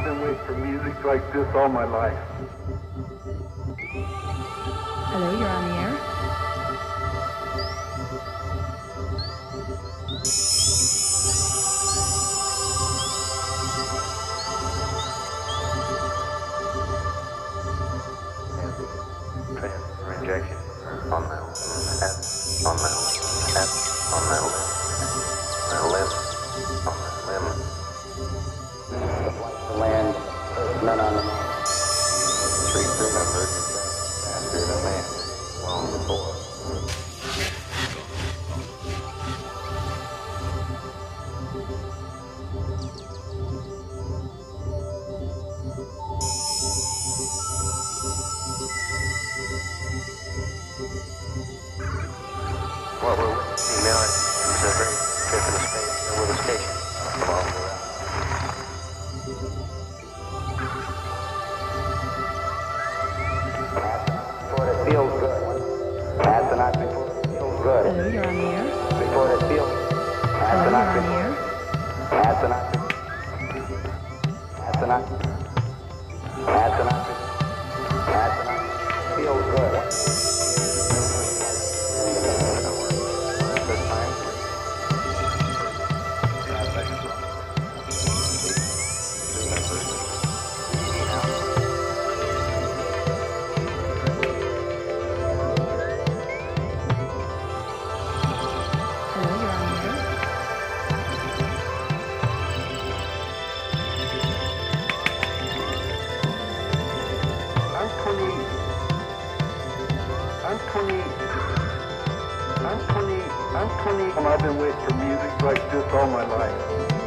I've been waiting for music like this all my life. Hello, you're on the air. Anthony, Anthony, Anthony, and I've been waiting for music like this all my life.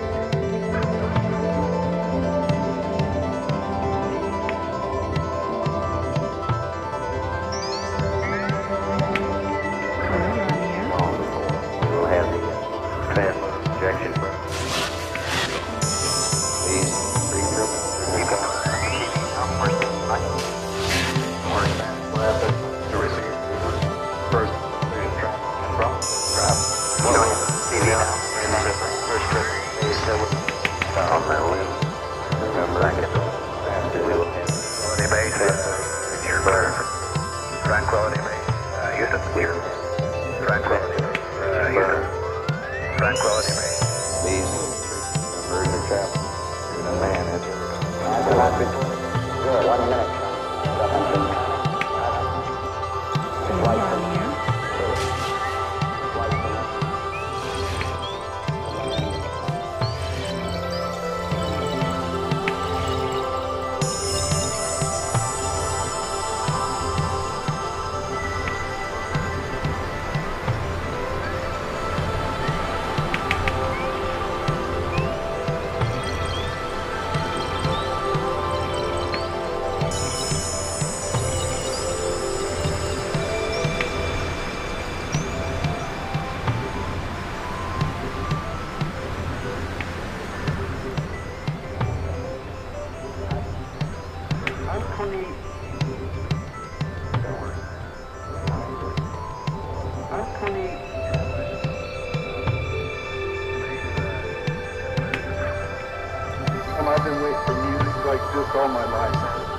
been waiting for music like this all my life.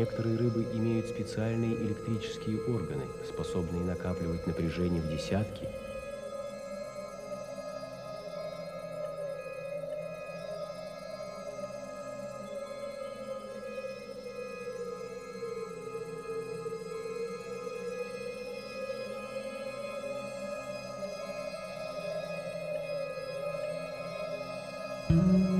Некоторые рыбы имеют специальные электрические органы, способные накапливать напряжение в десятки. Во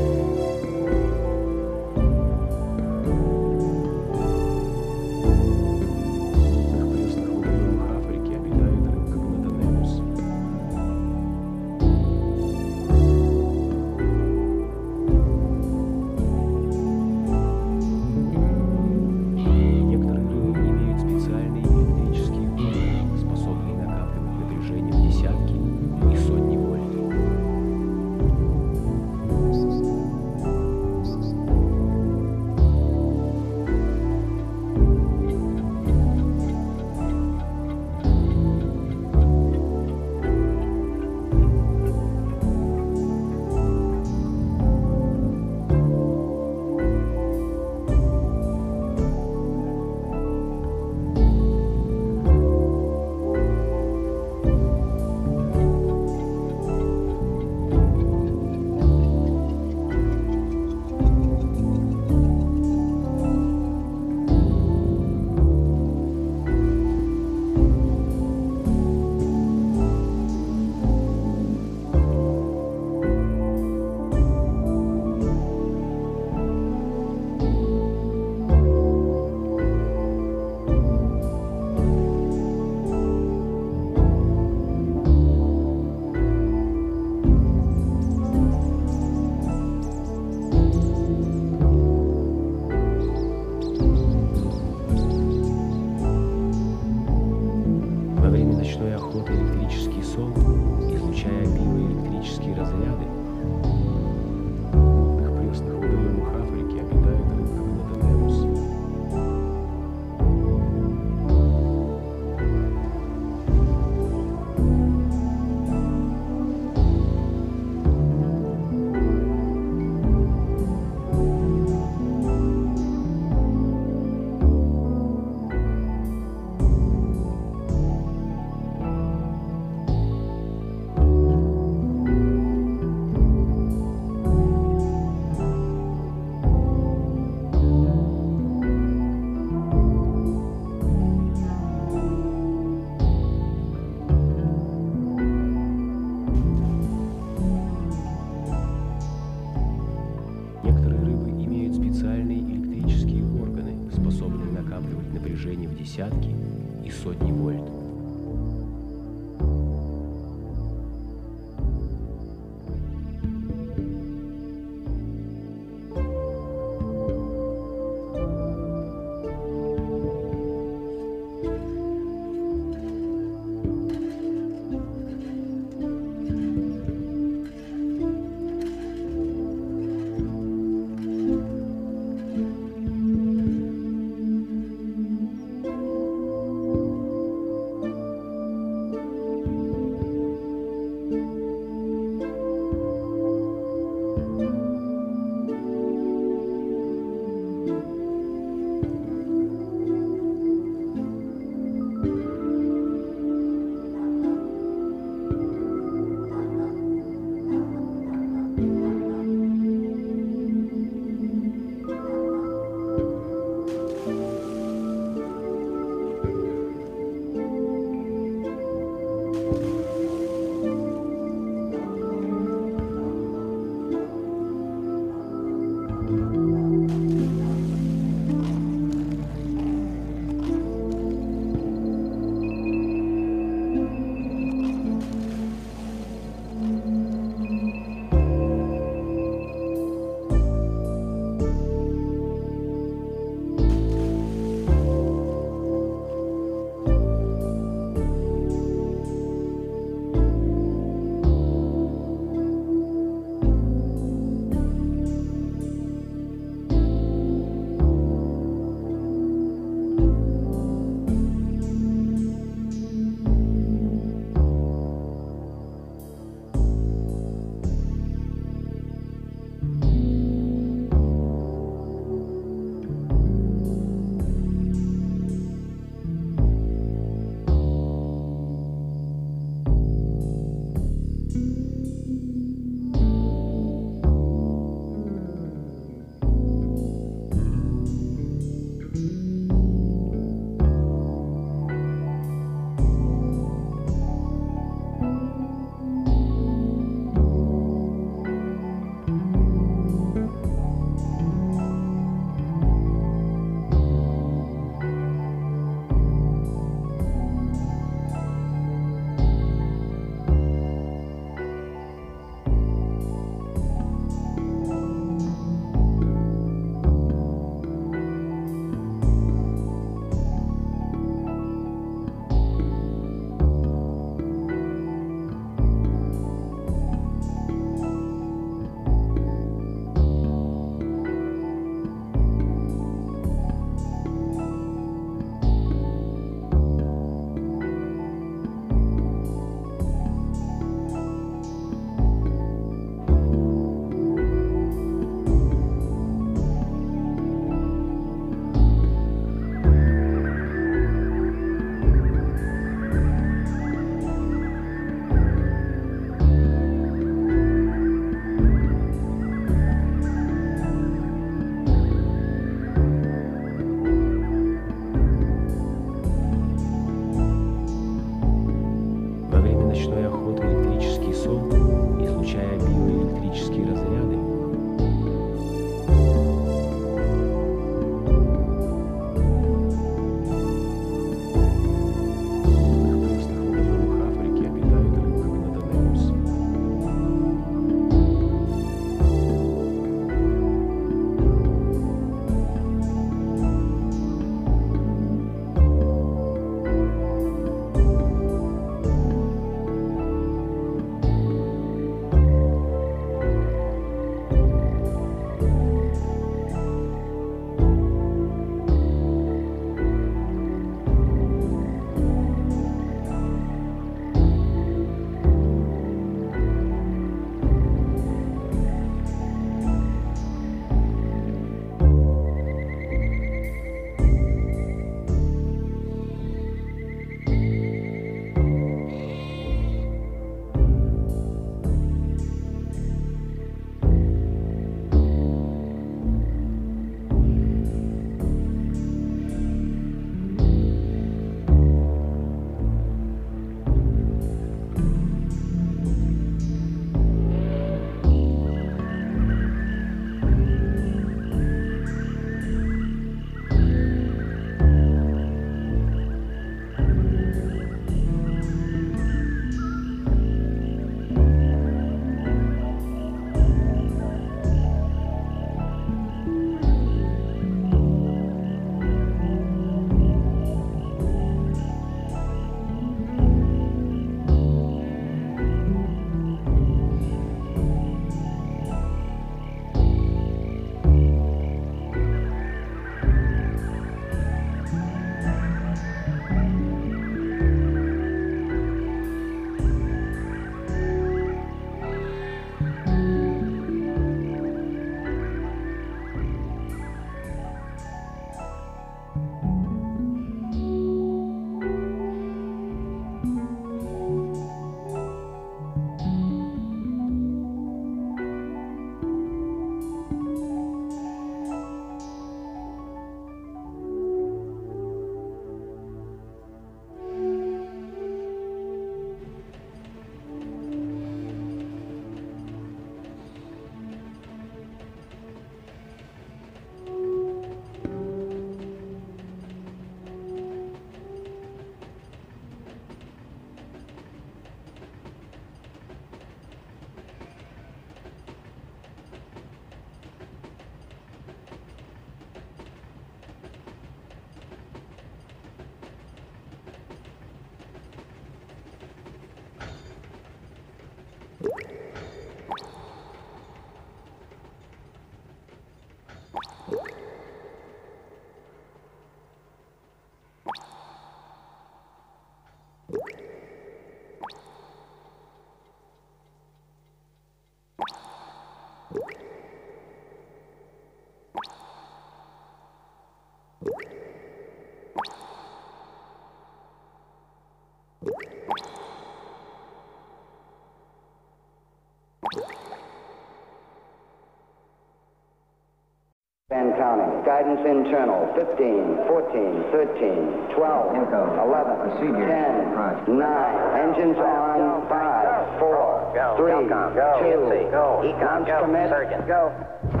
And counting. Guidance internal. 15, 14, 13, 12, Info. 11, Procedure. 10, Right. 9. Engines on. 5, 4, Go. 3, Go. 2, EMC. Go. Econ. launch Go. commit. Surgeon. Go.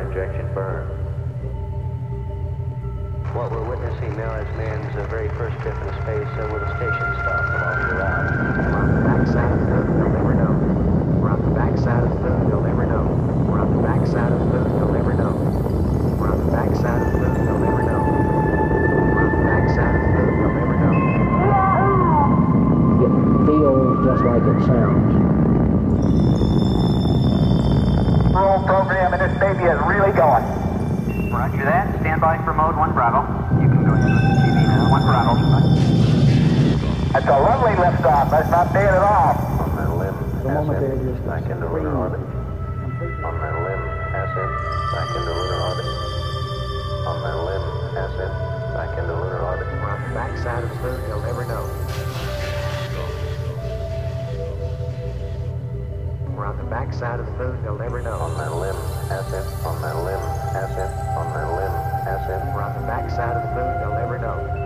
Injection burn. What we're witnessing now is man's uh, very first trip into space uh, with a station stop along the route. We're on the backside of the moon, they'll never know. We're on the backside of the moon, they'll never know. We're on the backside of the moon, baby is really going. Roger that. Stand by for mode one Bravo. You can go ahead with the TV now. One Bravo. That's a lovely liftoff. That's not bad at all. On that limb, The moment they're just back into lunar orbit. On that limb, ascent back into lunar orbit. On that limb, ascent back into lunar orbit. We're on the backside of the moon, they'll never know. We're on the backside of the moon, they'll never know. On that limb, ascent. On that limb, ascent. On that limb, ascent. We're on the backside of the moon, they'll never know.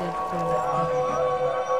للقوة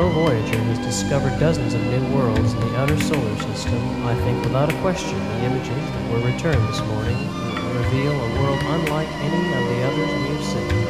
Even Voyager has discovered dozens of new worlds in the outer solar system, I think without a question the images that were returned this morning reveal a world unlike any of the others we have seen.